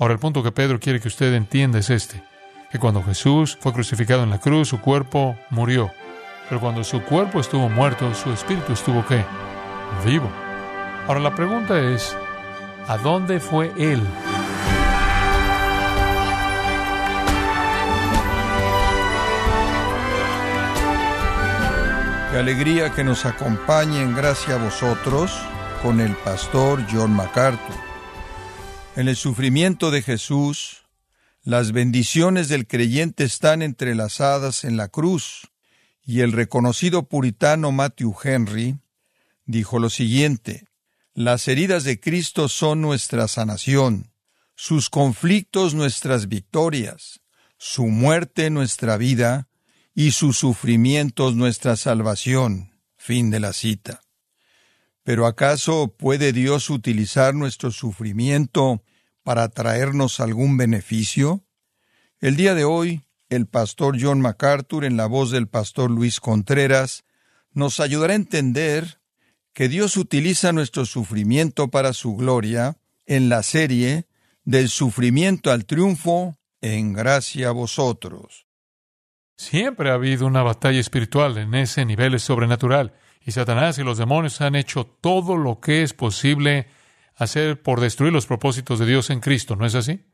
Ahora el punto que Pedro quiere que usted entienda es este, que cuando Jesús fue crucificado en la cruz, su cuerpo murió. Pero cuando su cuerpo estuvo muerto, su espíritu estuvo qué? Vivo. Ahora la pregunta es, ¿a dónde fue Él? Qué alegría que nos acompañe en gracia a vosotros con el pastor John MacArthur. En el sufrimiento de Jesús, las bendiciones del creyente están entrelazadas en la cruz, y el reconocido puritano Matthew Henry dijo lo siguiente, las heridas de Cristo son nuestra sanación, sus conflictos nuestras victorias, su muerte nuestra vida, y sus sufrimientos nuestra salvación. Fin de la cita. Pero ¿acaso puede Dios utilizar nuestro sufrimiento para traernos algún beneficio? El día de hoy, el pastor John MacArthur, en la voz del pastor Luis Contreras, nos ayudará a entender que Dios utiliza nuestro sufrimiento para su gloria en la serie Del sufrimiento al triunfo, en gracia a vosotros. Siempre ha habido una batalla espiritual en ese nivel sobrenatural, y Satanás y los demonios han hecho todo lo que es posible hacer por destruir los propósitos de Dios en Cristo, ¿no es así?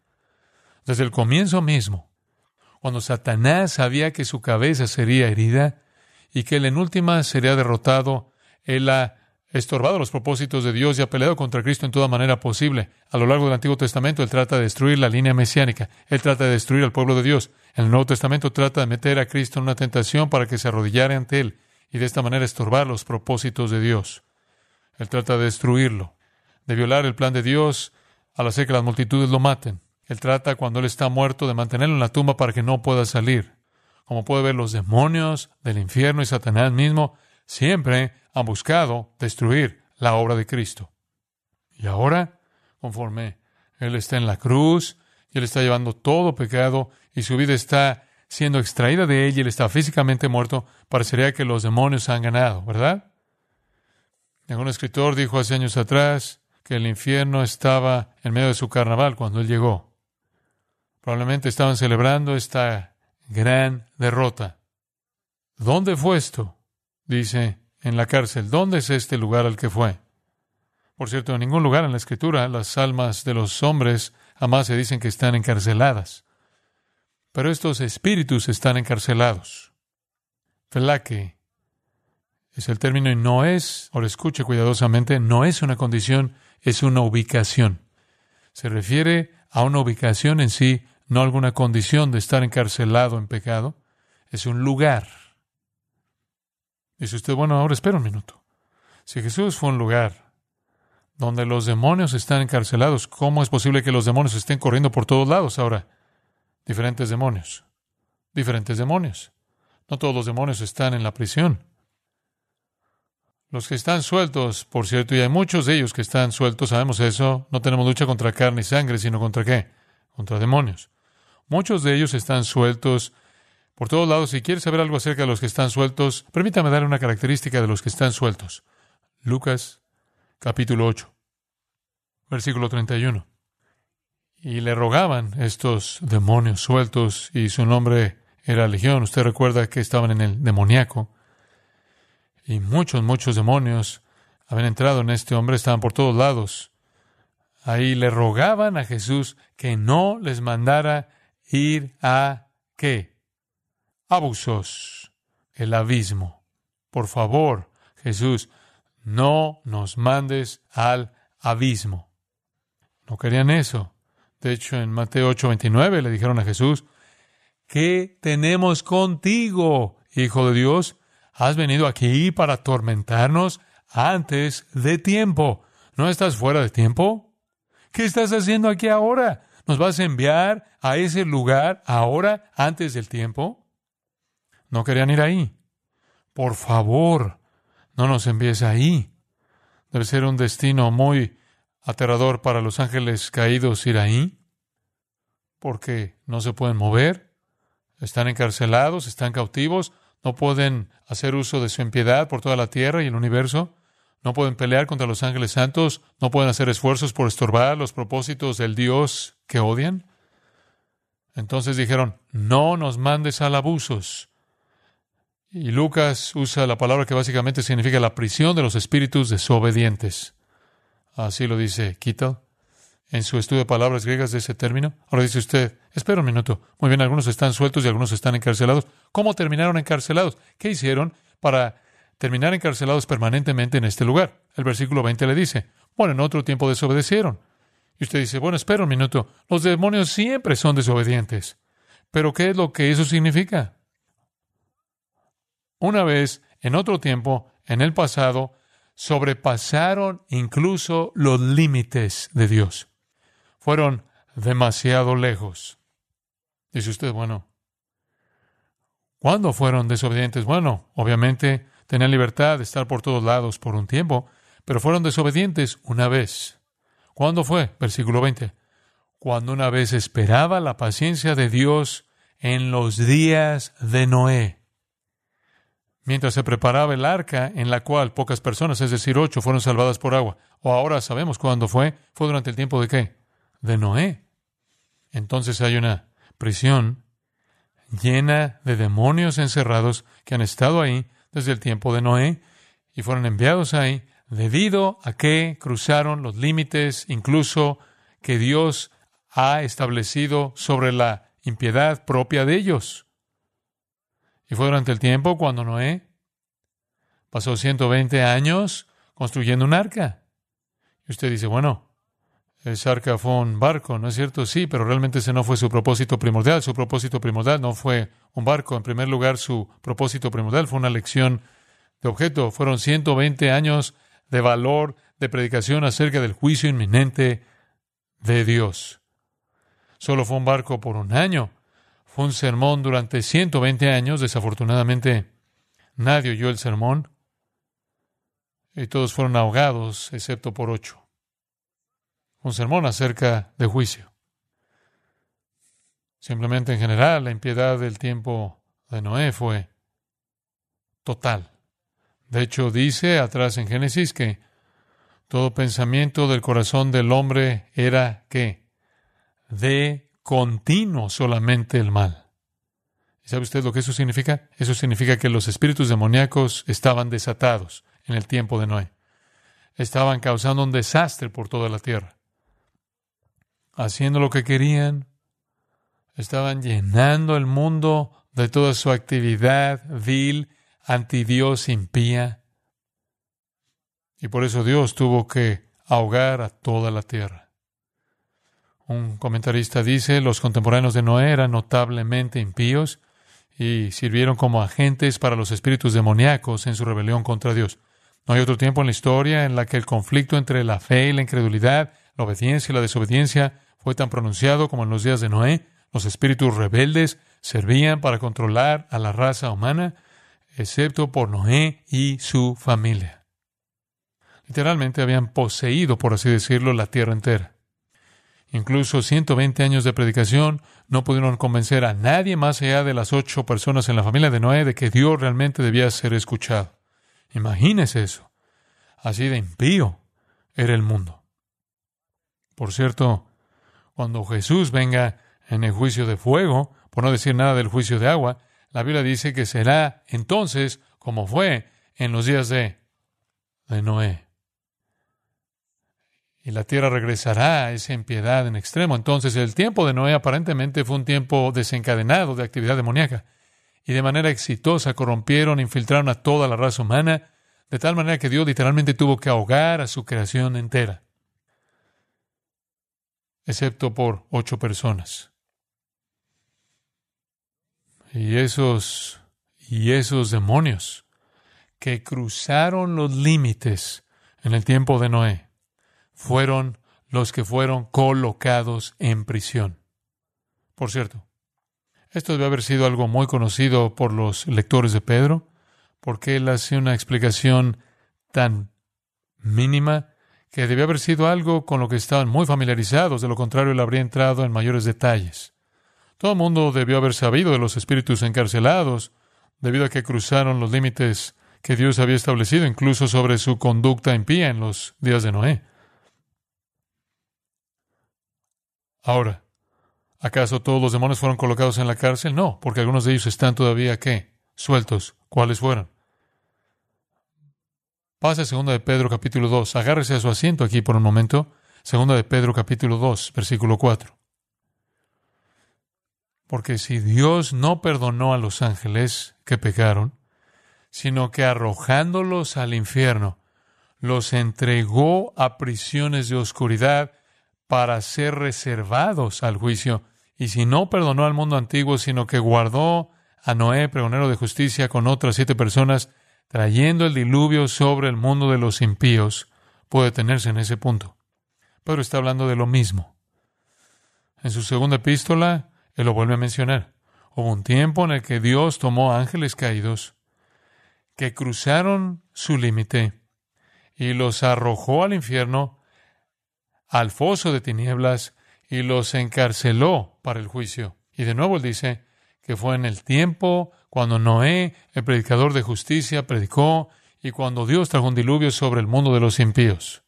Desde el comienzo mismo, cuando Satanás sabía que su cabeza sería herida y que él en última sería derrotado, él ha estorbado los propósitos de Dios y ha peleado contra Cristo en toda manera posible. A lo largo del Antiguo Testamento, Él trata de destruir la línea mesiánica. Él trata de destruir al pueblo de Dios. En el Nuevo Testamento trata de meter a Cristo en una tentación para que se arrodillara ante Él y de esta manera estorbar los propósitos de Dios. Él trata de destruirlo, de violar el plan de Dios al hacer que las multitudes lo maten. Él trata, cuando Él está muerto, de mantenerlo en la tumba para que no pueda salir. Como puede ver, los demonios del infierno y Satanás mismo siempre han buscado destruir la obra de Cristo. Y ahora, conforme Él está en la cruz, y Él está llevando todo pecado, y su vida está siendo extraída de ella, y Él está físicamente muerto, parecería que los demonios han ganado, ¿verdad? Un escritor dijo hace años atrás que el infierno estaba en medio de su carnaval cuando Él llegó. Probablemente estaban celebrando esta gran derrota. ¿Dónde fue esto? Dice en la cárcel. ¿Dónde es este lugar al que fue? Por cierto, en ningún lugar en la Escritura las almas de los hombres jamás se dicen que están encarceladas. Pero estos espíritus están encarcelados. Felaque es el término y no es, ahora escuche cuidadosamente, no es una condición, es una ubicación. Se refiere a una ubicación en sí, no a alguna condición de estar encarcelado en pecado. Es un lugar. Dice usted, bueno, ahora espera un minuto. Si Jesús fue un lugar donde los demonios están encarcelados, ¿cómo es posible que los demonios estén corriendo por todos lados ahora? Diferentes demonios. Diferentes demonios. No todos los demonios están en la prisión. Los que están sueltos, por cierto, y hay muchos de ellos que están sueltos, sabemos eso, no tenemos lucha contra carne y sangre, sino contra qué? Contra demonios. Muchos de ellos están sueltos por todos lados. Si quieres saber algo acerca de los que están sueltos, permítame dar una característica de los que están sueltos. Lucas capítulo 8, versículo 31. Y le rogaban estos demonios sueltos, y su nombre era Legión. Usted recuerda que estaban en el demoníaco. Y muchos, muchos demonios habían entrado en este hombre, estaban por todos lados. Ahí le rogaban a Jesús que no les mandara ir a qué? abusos, el abismo. Por favor, Jesús, no nos mandes al abismo. No querían eso. De hecho, en Mateo 8:29 le dijeron a Jesús, ¿qué tenemos contigo, Hijo de Dios? Has venido aquí para atormentarnos antes de tiempo. ¿No estás fuera de tiempo? ¿Qué estás haciendo aquí ahora? ¿Nos vas a enviar a ese lugar ahora, antes del tiempo? No querían ir ahí. Por favor, no nos envíes ahí. Debe ser un destino muy aterrador para los ángeles caídos ir ahí, porque no se pueden mover, están encarcelados, están cautivos, no pueden hacer uso de su impiedad por toda la tierra y el universo, no pueden pelear contra los ángeles santos, no pueden hacer esfuerzos por estorbar los propósitos del Dios que odian. Entonces dijeron, no nos mandes al abusos. Y Lucas usa la palabra que básicamente significa la prisión de los espíritus desobedientes. Así lo dice Kittel en su estudio de palabras griegas de ese término. Ahora dice usted, espera un minuto. Muy bien, algunos están sueltos y algunos están encarcelados. ¿Cómo terminaron encarcelados? ¿Qué hicieron para terminar encarcelados permanentemente en este lugar? El versículo 20 le dice, bueno, en otro tiempo desobedecieron. Y usted dice, bueno, espera un minuto. Los demonios siempre son desobedientes. Pero ¿qué es lo que eso significa? Una vez, en otro tiempo, en el pasado, sobrepasaron incluso los límites de Dios fueron demasiado lejos. Dice usted, bueno, ¿cuándo fueron desobedientes? Bueno, obviamente tenían libertad de estar por todos lados por un tiempo, pero fueron desobedientes una vez. ¿Cuándo fue? Versículo 20. Cuando una vez esperaba la paciencia de Dios en los días de Noé. Mientras se preparaba el arca en la cual pocas personas, es decir, ocho, fueron salvadas por agua. O ahora sabemos cuándo fue. Fue durante el tiempo de qué? de Noé. Entonces hay una prisión llena de demonios encerrados que han estado ahí desde el tiempo de Noé y fueron enviados ahí debido a que cruzaron los límites incluso que Dios ha establecido sobre la impiedad propia de ellos. Y fue durante el tiempo cuando Noé pasó 120 años construyendo un arca. Y usted dice, bueno, el arca fue un barco, ¿no es cierto? Sí, pero realmente ese no fue su propósito primordial. Su propósito primordial no fue un barco. En primer lugar, su propósito primordial fue una lección de objeto. Fueron 120 años de valor de predicación acerca del juicio inminente de Dios. Solo fue un barco por un año. Fue un sermón durante 120 años. Desafortunadamente, nadie oyó el sermón y todos fueron ahogados, excepto por ocho un sermón acerca de juicio. Simplemente en general, la impiedad del tiempo de Noé fue total. De hecho, dice atrás en Génesis que todo pensamiento del corazón del hombre era que de continuo solamente el mal. ¿Y sabe usted lo que eso significa? Eso significa que los espíritus demoníacos estaban desatados en el tiempo de Noé. Estaban causando un desastre por toda la tierra haciendo lo que querían, estaban llenando el mundo de toda su actividad vil, anti Dios impía. Y por eso Dios tuvo que ahogar a toda la tierra. Un comentarista dice, los contemporáneos de Noé eran notablemente impíos y sirvieron como agentes para los espíritus demoníacos en su rebelión contra Dios. No hay otro tiempo en la historia en la que el conflicto entre la fe y la incredulidad, la obediencia y la desobediencia fue tan pronunciado como en los días de Noé. Los espíritus rebeldes servían para controlar a la raza humana, excepto por Noé y su familia. Literalmente habían poseído, por así decirlo, la tierra entera. Incluso 120 años de predicación no pudieron convencer a nadie más allá de las ocho personas en la familia de Noé de que Dios realmente debía ser escuchado. Imagínese eso. Así de impío era el mundo. Por cierto, cuando Jesús venga en el juicio de fuego, por no decir nada del juicio de agua, la Biblia dice que será entonces como fue en los días de, de Noé. Y la tierra regresará a esa impiedad en extremo. Entonces el tiempo de Noé aparentemente fue un tiempo desencadenado de actividad demoníaca. Y de manera exitosa corrompieron, infiltraron a toda la raza humana, de tal manera que Dios literalmente tuvo que ahogar a su creación entera excepto por ocho personas. Y esos, y esos demonios que cruzaron los límites en el tiempo de Noé fueron los que fueron colocados en prisión. Por cierto, esto debe haber sido algo muy conocido por los lectores de Pedro, porque él hace una explicación tan mínima que debió haber sido algo con lo que estaban muy familiarizados, de lo contrario él habría entrado en mayores detalles. Todo el mundo debió haber sabido de los espíritus encarcelados, debido a que cruzaron los límites que Dios había establecido, incluso sobre su conducta impía en los días de Noé. Ahora, ¿acaso todos los demonios fueron colocados en la cárcel? No, porque algunos de ellos están todavía, ¿qué? Sueltos. ¿Cuáles fueron? Pase a 2 de Pedro capítulo 2. Agárrese a su asiento aquí por un momento. 2 de Pedro capítulo 2, versículo 4. Porque si Dios no perdonó a los ángeles que pecaron, sino que arrojándolos al infierno, los entregó a prisiones de oscuridad para ser reservados al juicio, y si no perdonó al mundo antiguo, sino que guardó a Noé, pregonero de justicia, con otras siete personas, trayendo el diluvio sobre el mundo de los impíos, puede tenerse en ese punto. Pedro está hablando de lo mismo. En su segunda epístola, él lo vuelve a mencionar. Hubo un tiempo en el que Dios tomó ángeles caídos que cruzaron su límite y los arrojó al infierno, al foso de tinieblas, y los encarceló para el juicio. Y de nuevo él dice que fue en el tiempo cuando Noé, el predicador de justicia, predicó y cuando Dios trajo un diluvio sobre el mundo de los impíos.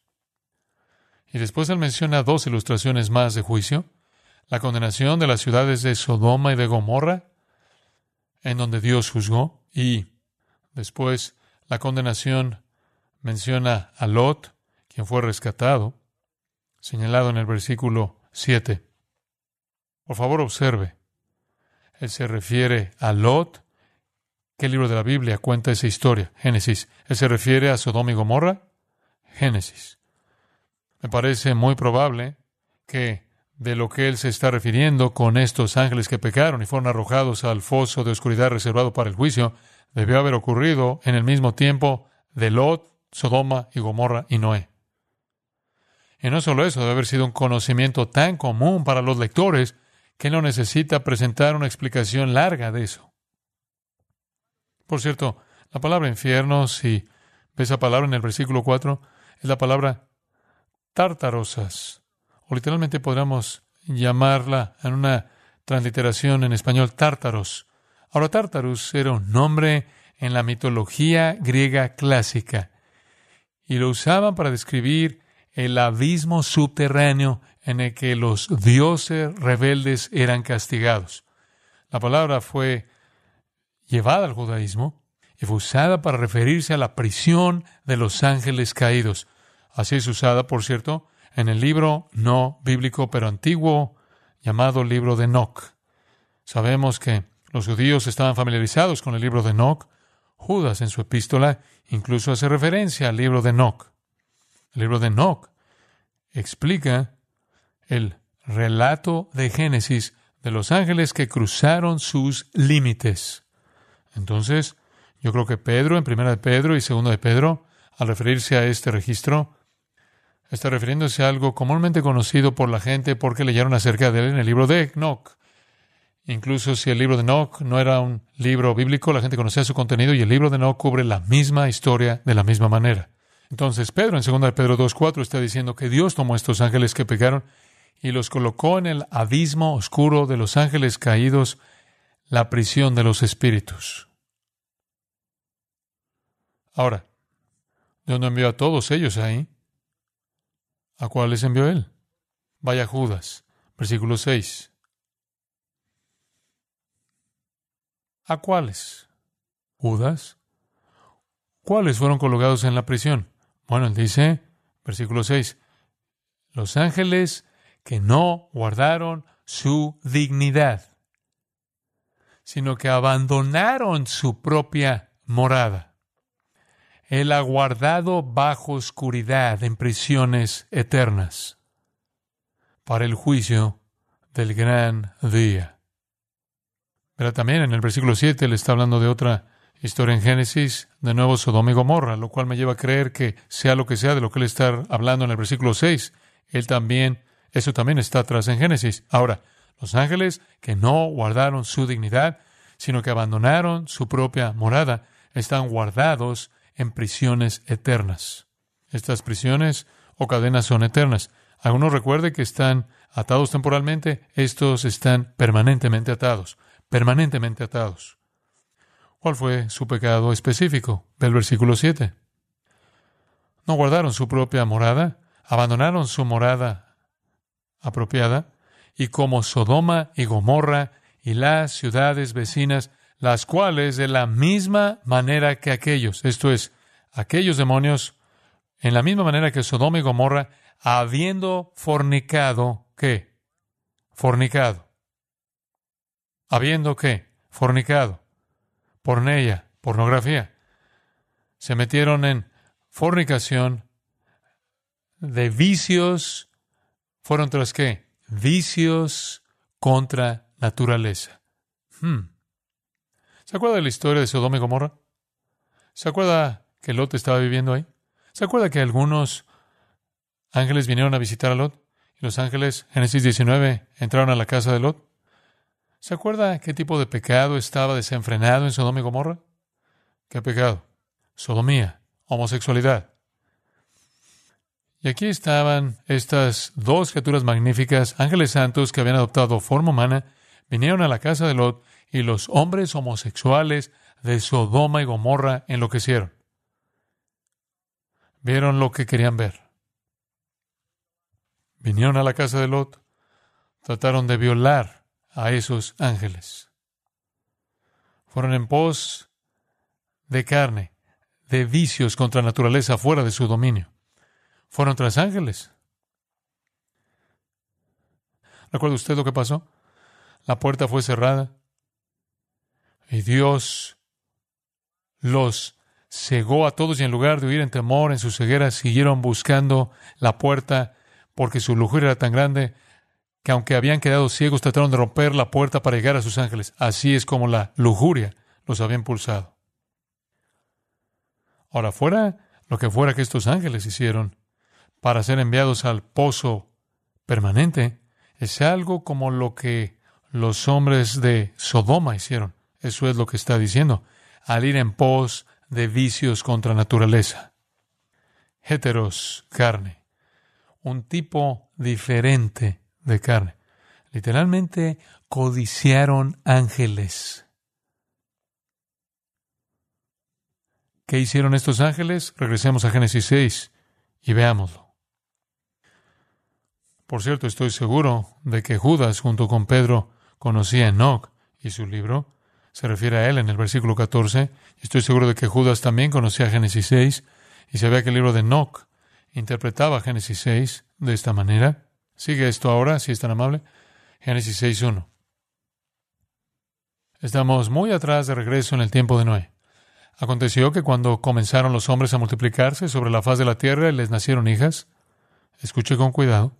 Y después él menciona dos ilustraciones más de juicio, la condenación de las ciudades de Sodoma y de Gomorra, en donde Dios juzgó, y después la condenación menciona a Lot, quien fue rescatado, señalado en el versículo 7. Por favor, observe. Él se refiere a Lot, ¿Qué libro de la Biblia cuenta esa historia? Génesis. ¿Él se refiere a Sodoma y Gomorra? Génesis. Me parece muy probable que de lo que él se está refiriendo con estos ángeles que pecaron y fueron arrojados al foso de oscuridad reservado para el juicio, debió haber ocurrido en el mismo tiempo de Lot, Sodoma y Gomorra y Noé. Y no solo eso, debe haber sido un conocimiento tan común para los lectores que no necesita presentar una explicación larga de eso. Por cierto, la palabra infierno, si ves esa palabra en el versículo 4, es la palabra tártarosas, o literalmente podríamos llamarla en una transliteración en español tártaros. Ahora, Tártaros era un nombre en la mitología griega clásica y lo usaban para describir el abismo subterráneo en el que los dioses rebeldes eran castigados. La palabra fue llevada al judaísmo y fue usada para referirse a la prisión de los ángeles caídos. Así es usada, por cierto, en el libro no bíblico pero antiguo llamado libro de Enoch. Sabemos que los judíos estaban familiarizados con el libro de Enoch. Judas en su epístola incluso hace referencia al libro de Enoch. El libro de Enoch explica el relato de Génesis de los ángeles que cruzaron sus límites. Entonces, yo creo que Pedro, en primera de Pedro y segunda de Pedro, al referirse a este registro, está refiriéndose a algo comúnmente conocido por la gente porque leyeron acerca de él en el libro de Enoch. Incluso si el libro de Enoch no era un libro bíblico, la gente conocía su contenido y el libro de Enoch cubre la misma historia de la misma manera. Entonces Pedro en 2 de Pedro 2.4 está diciendo que Dios tomó estos ángeles que pecaron y los colocó en el abismo oscuro de los ángeles caídos, la prisión de los espíritus. Ahora, ¿de dónde envió a todos ellos ahí? ¿A cuáles envió él? Vaya Judas, versículo 6. ¿A cuáles? Judas. ¿Cuáles fueron colocados en la prisión? Bueno, él dice, versículo 6, los ángeles que no guardaron su dignidad, sino que abandonaron su propia morada. Él ha guardado bajo oscuridad en prisiones eternas para el juicio del gran día. Pero también en el versículo 7 le está hablando de otra historia en Génesis, de nuevo Sodoma y Gomorra, lo cual me lleva a creer que sea lo que sea de lo que él está hablando en el versículo 6, él también, eso también está atrás en Génesis. Ahora, los ángeles que no guardaron su dignidad, sino que abandonaron su propia morada, están guardados en prisiones eternas. Estas prisiones o cadenas son eternas. Algunos recuerde que están atados temporalmente, estos están permanentemente atados, permanentemente atados. ¿Cuál fue su pecado específico? Del versículo 7. No guardaron su propia morada, abandonaron su morada apropiada, y como Sodoma y Gomorra y las ciudades vecinas, las cuales de la misma manera que aquellos, esto es, aquellos demonios, en la misma manera que Sodoma y Gomorra, habiendo fornicado, ¿qué? Fornicado. Habiendo qué? Fornicado. Porneia, pornografía. Se metieron en fornicación de vicios. ¿Fueron tras qué? Vicios contra naturaleza. Hmm. ¿Se acuerda de la historia de Sodoma y Gomorra? ¿Se acuerda que Lot estaba viviendo ahí? ¿Se acuerda que algunos ángeles vinieron a visitar a Lot? Y los ángeles, Génesis 19, entraron a la casa de Lot. ¿Se acuerda qué tipo de pecado estaba desenfrenado en Sodoma y Gomorra? ¿Qué pecado? Sodomía, homosexualidad. Y aquí estaban estas dos criaturas magníficas, ángeles santos que habían adoptado forma humana, vinieron a la casa de Lot y los hombres homosexuales de Sodoma y Gomorra enloquecieron. Vieron lo que querían ver. Vinieron a la casa de Lot, trataron de violar a esos ángeles. Fueron en pos de carne, de vicios contra naturaleza fuera de su dominio. Fueron tras ángeles. ¿Recuerda usted lo que pasó? La puerta fue cerrada y Dios los cegó a todos y en lugar de huir en temor, en su ceguera, siguieron buscando la puerta porque su lujuria era tan grande que aunque habían quedado ciegos, trataron de romper la puerta para llegar a sus ángeles. Así es como la lujuria los había impulsado. Ahora, fuera lo que fuera que estos ángeles hicieron para ser enviados al pozo permanente, es algo como lo que los hombres de Sodoma hicieron. Eso es lo que está diciendo. Al ir en pos de vicios contra naturaleza. Heteros, carne. Un tipo diferente de carne. Literalmente codiciaron ángeles. ¿Qué hicieron estos ángeles? Regresemos a Génesis 6 y veámoslo. Por cierto, estoy seguro de que Judas, junto con Pedro, conocía a Enoch y su libro, se refiere a él en el versículo 14. Estoy seguro de que Judas también conocía Génesis 6 y sabía que el libro de Enoch interpretaba Génesis 6 de esta manera. Sigue esto ahora, si es tan amable. Génesis 6.1. Estamos muy atrás de regreso en el tiempo de Noé. Aconteció que cuando comenzaron los hombres a multiplicarse sobre la faz de la tierra y les nacieron hijas, escuche con cuidado,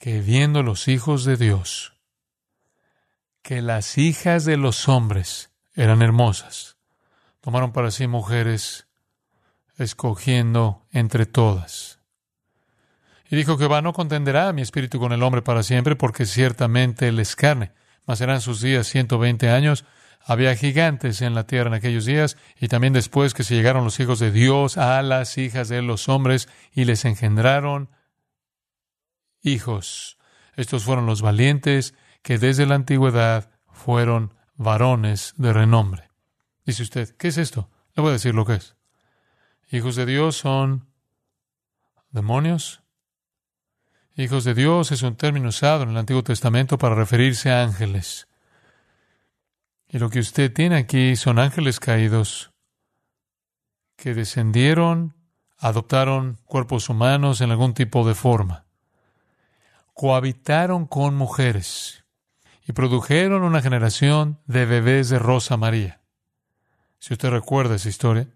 que viendo los hijos de Dios que las hijas de los hombres eran hermosas. Tomaron para sí mujeres, escogiendo entre todas. Y dijo va no contenderá mi espíritu con el hombre para siempre, porque ciertamente él es carne, mas serán sus días ciento veinte años. Había gigantes en la tierra en aquellos días, y también después que se llegaron los hijos de Dios a las hijas de los hombres, y les engendraron hijos. Estos fueron los valientes que desde la antigüedad fueron varones de renombre. Dice usted, ¿qué es esto? Le voy a decir lo que es. Hijos de Dios son demonios. Hijos de Dios es un término usado en el Antiguo Testamento para referirse a ángeles. Y lo que usted tiene aquí son ángeles caídos que descendieron, adoptaron cuerpos humanos en algún tipo de forma, cohabitaron con mujeres y produjeron una generación de bebés de Rosa María. Si usted recuerda esa historia,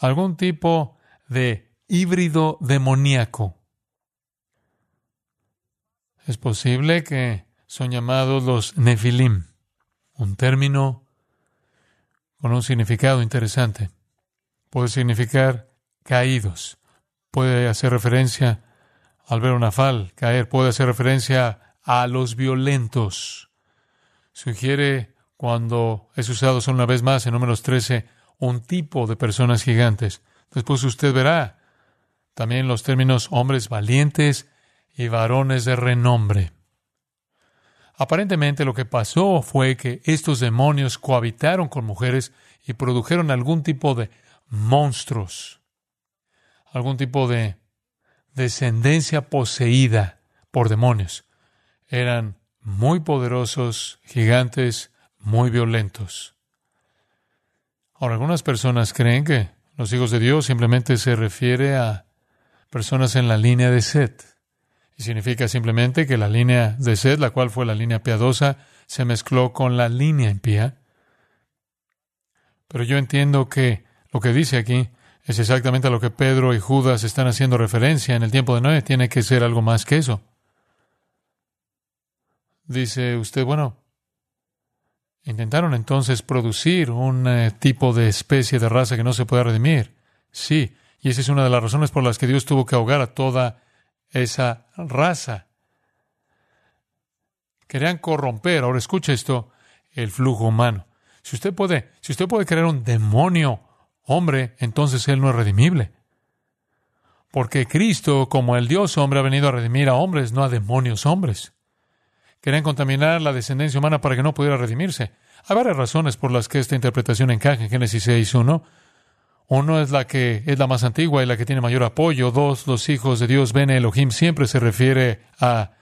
algún tipo de híbrido demoníaco. Es posible que son llamados los Nefilim, un término con un significado interesante. Puede significar caídos, puede hacer referencia al ver una fal caer, puede hacer referencia a los violentos, sugiere cuando es usado una vez más en números 13 un tipo de personas gigantes. Después usted verá también los términos hombres valientes y varones de renombre. Aparentemente lo que pasó fue que estos demonios cohabitaron con mujeres y produjeron algún tipo de monstruos, algún tipo de descendencia poseída por demonios. Eran muy poderosos, gigantes, muy violentos. Ahora, algunas personas creen que los hijos de Dios simplemente se refiere a personas en la línea de Set. Y significa simplemente que la línea de Set, la cual fue la línea piadosa, se mezcló con la línea impía. Pero yo entiendo que lo que dice aquí es exactamente a lo que Pedro y Judas están haciendo referencia en el tiempo de Noé. Tiene que ser algo más que eso. Dice usted, bueno, intentaron entonces producir un eh, tipo de especie de raza que no se puede redimir. Sí, y esa es una de las razones por las que Dios tuvo que ahogar a toda esa raza. Querían corromper, ahora escuche esto, el flujo humano. Si usted puede, si usted puede crear un demonio hombre, entonces él no es redimible. Porque Cristo, como el Dios hombre, ha venido a redimir a hombres, no a demonios hombres. Querían contaminar la descendencia humana para que no pudiera redimirse. Hay varias razones por las que esta interpretación encaja en Génesis 6.1. Uno es la que es la más antigua y la que tiene mayor apoyo. Dos, los hijos de Dios, Ben Elohim, siempre se refiere a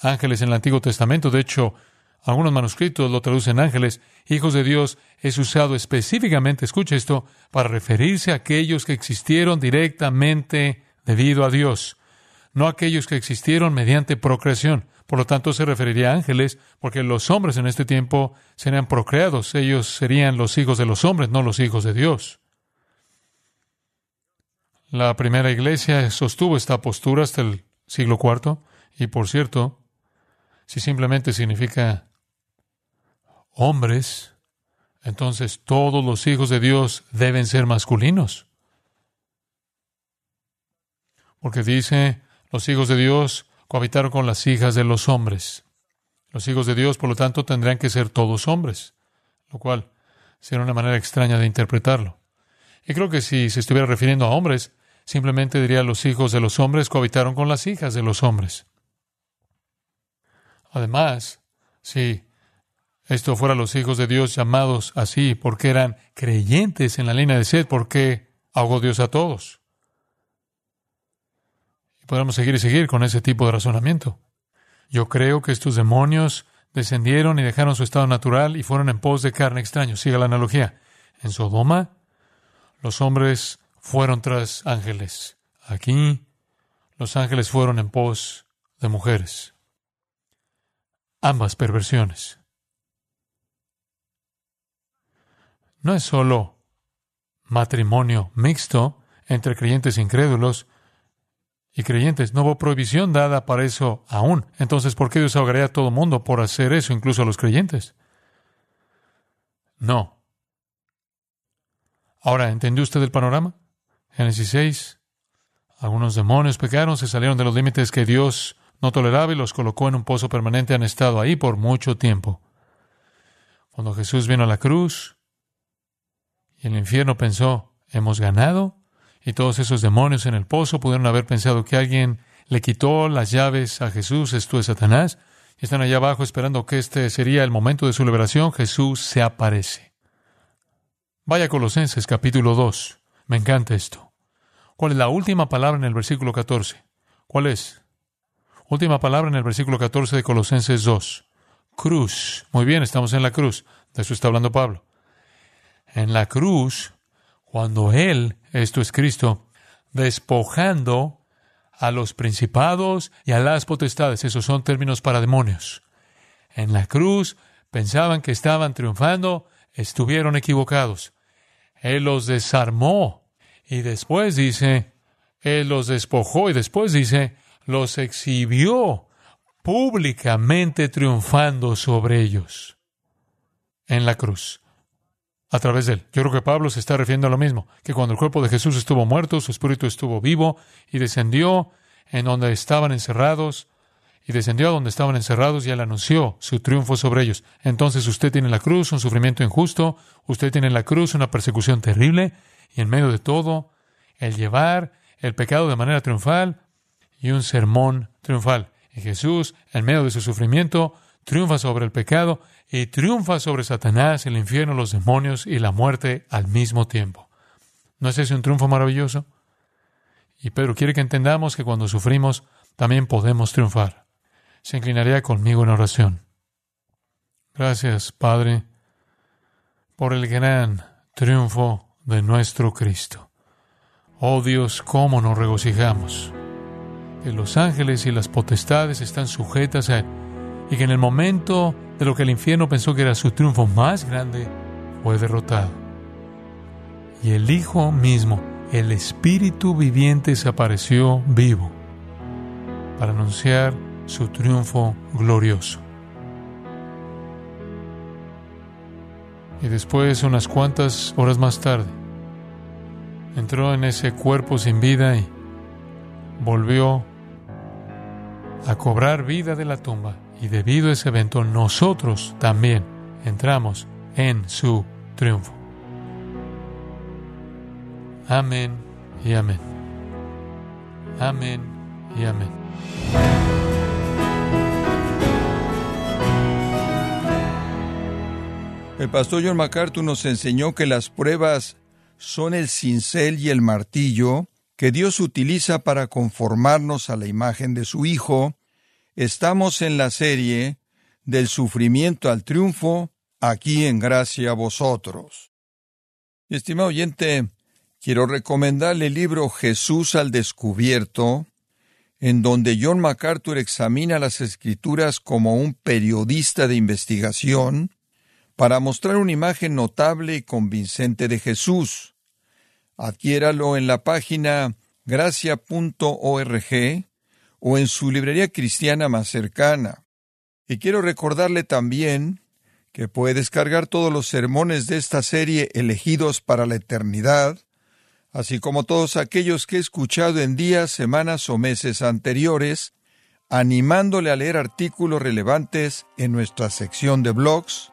ángeles en el Antiguo Testamento. De hecho, algunos manuscritos lo traducen ángeles. Hijos de Dios es usado específicamente, escucha esto, para referirse a aquellos que existieron directamente debido a Dios, no a aquellos que existieron mediante procreación. Por lo tanto, se referiría a ángeles, porque los hombres en este tiempo serían procreados. Ellos serían los hijos de los hombres, no los hijos de Dios. La primera iglesia sostuvo esta postura hasta el siglo IV. Y por cierto, si simplemente significa hombres, entonces todos los hijos de Dios deben ser masculinos. Porque dice, los hijos de Dios cohabitaron con las hijas de los hombres. Los hijos de Dios, por lo tanto, tendrían que ser todos hombres, lo cual sería una manera extraña de interpretarlo. Y creo que si se estuviera refiriendo a hombres, simplemente diría los hijos de los hombres cohabitaron con las hijas de los hombres. Además, si esto fuera los hijos de Dios llamados así porque eran creyentes en la línea de sed, ¿por qué ahogó Dios a todos? Podemos seguir y seguir con ese tipo de razonamiento. Yo creo que estos demonios descendieron y dejaron su estado natural y fueron en pos de carne extraño. Siga la analogía. En Sodoma, los hombres fueron tras ángeles. Aquí, los ángeles fueron en pos de mujeres. Ambas perversiones. No es solo matrimonio mixto entre creyentes incrédulos, y creyentes. No hubo prohibición dada para eso aún. Entonces, ¿por qué Dios ahogaría a todo mundo por hacer eso, incluso a los creyentes? No. Ahora, ¿entendió usted el panorama? Génesis 6. Algunos demonios pecaron, se salieron de los límites que Dios no toleraba y los colocó en un pozo permanente. Han estado ahí por mucho tiempo. Cuando Jesús vino a la cruz y el infierno pensó, hemos ganado, y todos esos demonios en el pozo pudieron haber pensado que alguien le quitó las llaves a Jesús, esto es Satanás, y están allá abajo esperando que este sería el momento de su liberación. Jesús se aparece. Vaya Colosenses capítulo 2. Me encanta esto. ¿Cuál es la última palabra en el versículo 14? ¿Cuál es? Última palabra en el versículo 14 de Colosenses 2. Cruz. Muy bien, estamos en la cruz. De eso está hablando Pablo. En la cruz, cuando Él esto es Cristo, despojando a los principados y a las potestades. Esos son términos para demonios. En la cruz pensaban que estaban triunfando, estuvieron equivocados. Él los desarmó y después dice, Él los despojó y después dice, los exhibió públicamente triunfando sobre ellos en la cruz a través de él. Yo creo que Pablo se está refiriendo a lo mismo, que cuando el cuerpo de Jesús estuvo muerto, su espíritu estuvo vivo y descendió en donde estaban encerrados, y descendió a donde estaban encerrados y él anunció su triunfo sobre ellos. Entonces usted tiene en la cruz un sufrimiento injusto, usted tiene en la cruz una persecución terrible, y en medio de todo, el llevar el pecado de manera triunfal y un sermón triunfal. Y Jesús, en medio de su sufrimiento, triunfa sobre el pecado y triunfa sobre Satanás, el infierno, los demonios y la muerte al mismo tiempo. ¿No es ese un triunfo maravilloso? Y Pedro quiere que entendamos que cuando sufrimos también podemos triunfar. Se inclinaría conmigo en oración. Gracias, Padre, por el gran triunfo de nuestro Cristo. Oh Dios, cómo nos regocijamos. Que los ángeles y las potestades están sujetas a Él y que en el momento de lo que el infierno pensó que era su triunfo más grande, fue derrotado. Y el Hijo mismo, el Espíritu viviente, se apareció vivo para anunciar su triunfo glorioso. Y después, unas cuantas horas más tarde, entró en ese cuerpo sin vida y volvió a cobrar vida de la tumba. Y debido a ese evento, nosotros también entramos en su triunfo. Amén y amén. Amén y amén. El pastor John MacArthur nos enseñó que las pruebas son el cincel y el martillo que Dios utiliza para conformarnos a la imagen de su Hijo. Estamos en la serie del sufrimiento al triunfo, aquí en gracia a vosotros. Estimado oyente, quiero recomendarle el libro Jesús al descubierto, en donde John MacArthur examina las escrituras como un periodista de investigación para mostrar una imagen notable y convincente de Jesús. Adquiéralo en la página gracia.org o en su librería cristiana más cercana. Y quiero recordarle también que puede descargar todos los sermones de esta serie elegidos para la eternidad, así como todos aquellos que he escuchado en días, semanas o meses anteriores, animándole a leer artículos relevantes en nuestra sección de blogs,